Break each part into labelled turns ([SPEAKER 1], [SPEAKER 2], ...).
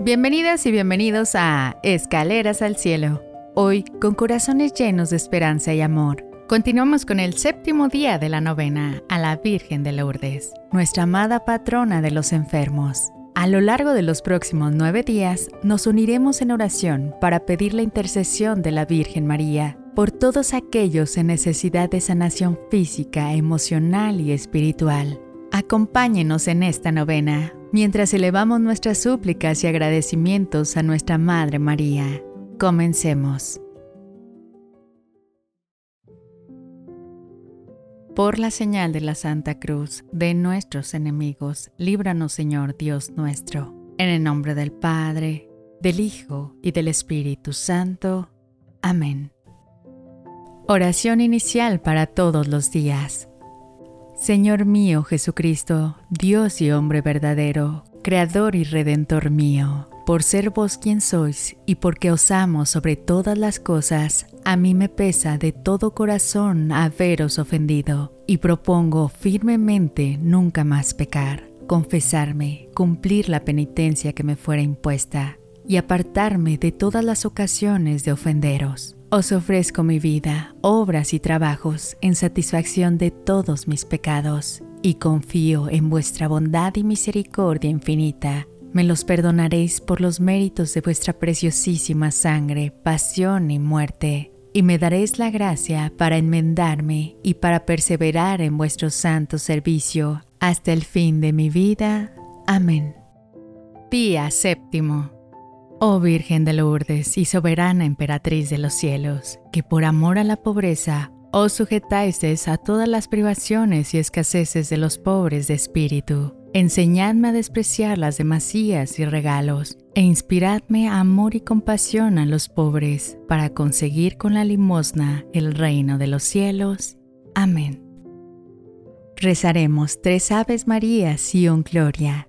[SPEAKER 1] Bienvenidas y bienvenidos a Escaleras al Cielo. Hoy, con corazones llenos de esperanza y amor, continuamos con el séptimo día de la novena a la Virgen de Lourdes, nuestra amada patrona de los enfermos. A lo largo de los próximos nueve días, nos uniremos en oración para pedir la intercesión de la Virgen María por todos aquellos en necesidad de sanación física, emocional y espiritual. Acompáñenos en esta novena mientras elevamos nuestras súplicas y agradecimientos a nuestra Madre María. Comencemos. Por la señal de la Santa Cruz de nuestros enemigos, líbranos Señor Dios nuestro, en el nombre del Padre, del Hijo y del Espíritu Santo. Amén. Oración inicial para todos los días. Señor mío Jesucristo, Dios y hombre verdadero, Creador y Redentor mío, por ser vos quien sois y porque os amo sobre todas las cosas, a mí me pesa de todo corazón haberos ofendido y propongo firmemente nunca más pecar, confesarme, cumplir la penitencia que me fuera impuesta y apartarme de todas las ocasiones de ofenderos os ofrezco mi vida, obras y trabajos en satisfacción de todos mis pecados, y confío en vuestra bondad y misericordia infinita. Me los perdonaréis por los méritos de vuestra preciosísima sangre, pasión y muerte, y me daréis la gracia para enmendarme y para perseverar en vuestro santo servicio hasta el fin de mi vida. Amén. Pía séptimo. Oh Virgen de Lourdes y soberana emperatriz de los cielos, que por amor a la pobreza os sujetáis a todas las privaciones y escaseces de los pobres de espíritu, enseñadme a despreciar las demasías y regalos, e inspiradme amor y compasión a los pobres, para conseguir con la limosna el reino de los cielos. Amén. Rezaremos tres Aves Marías y un Gloria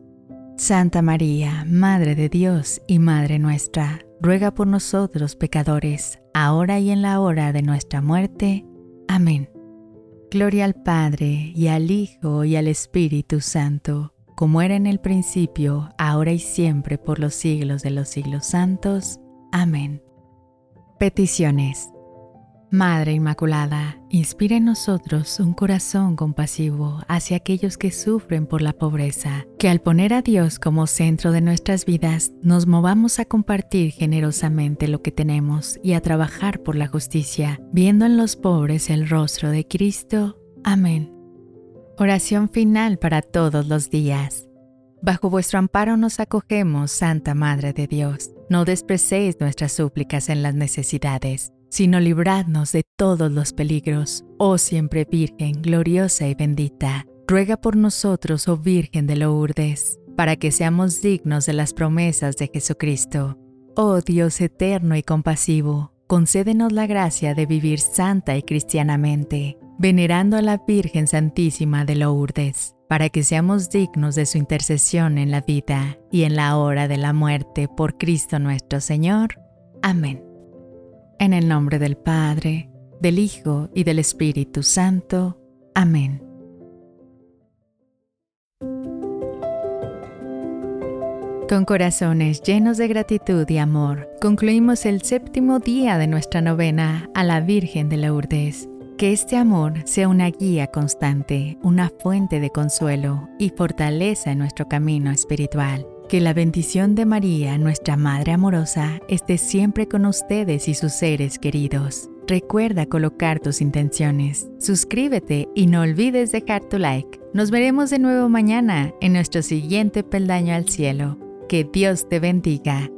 [SPEAKER 1] Santa María, Madre de Dios y Madre nuestra, ruega por nosotros pecadores, ahora y en la hora de nuestra muerte. Amén. Gloria al Padre, y al Hijo, y al Espíritu Santo, como era en el principio, ahora y siempre, por los siglos de los siglos santos. Amén. Peticiones. Madre Inmaculada, inspira en nosotros un corazón compasivo hacia aquellos que sufren por la pobreza, que al poner a Dios como centro de nuestras vidas nos movamos a compartir generosamente lo que tenemos y a trabajar por la justicia, viendo en los pobres el rostro de Cristo. Amén. Oración final para todos los días. Bajo vuestro amparo nos acogemos, Santa Madre de Dios. No desprecéis nuestras súplicas en las necesidades sino libradnos de todos los peligros. Oh siempre Virgen, gloriosa y bendita, ruega por nosotros, oh Virgen de Lourdes, para que seamos dignos de las promesas de Jesucristo. Oh Dios eterno y compasivo, concédenos la gracia de vivir santa y cristianamente, venerando a la Virgen Santísima de Lourdes, para que seamos dignos de su intercesión en la vida y en la hora de la muerte por Cristo nuestro Señor. Amén. En el nombre del Padre, del Hijo y del Espíritu Santo. Amén. Con corazones llenos de gratitud y amor, concluimos el séptimo día de nuestra novena a la Virgen de Lourdes. Que este amor sea una guía constante, una fuente de consuelo y fortaleza en nuestro camino espiritual. Que la bendición de María, nuestra Madre amorosa, esté siempre con ustedes y sus seres queridos. Recuerda colocar tus intenciones. Suscríbete y no olvides dejar tu like. Nos veremos de nuevo mañana en nuestro siguiente peldaño al cielo. Que Dios te bendiga.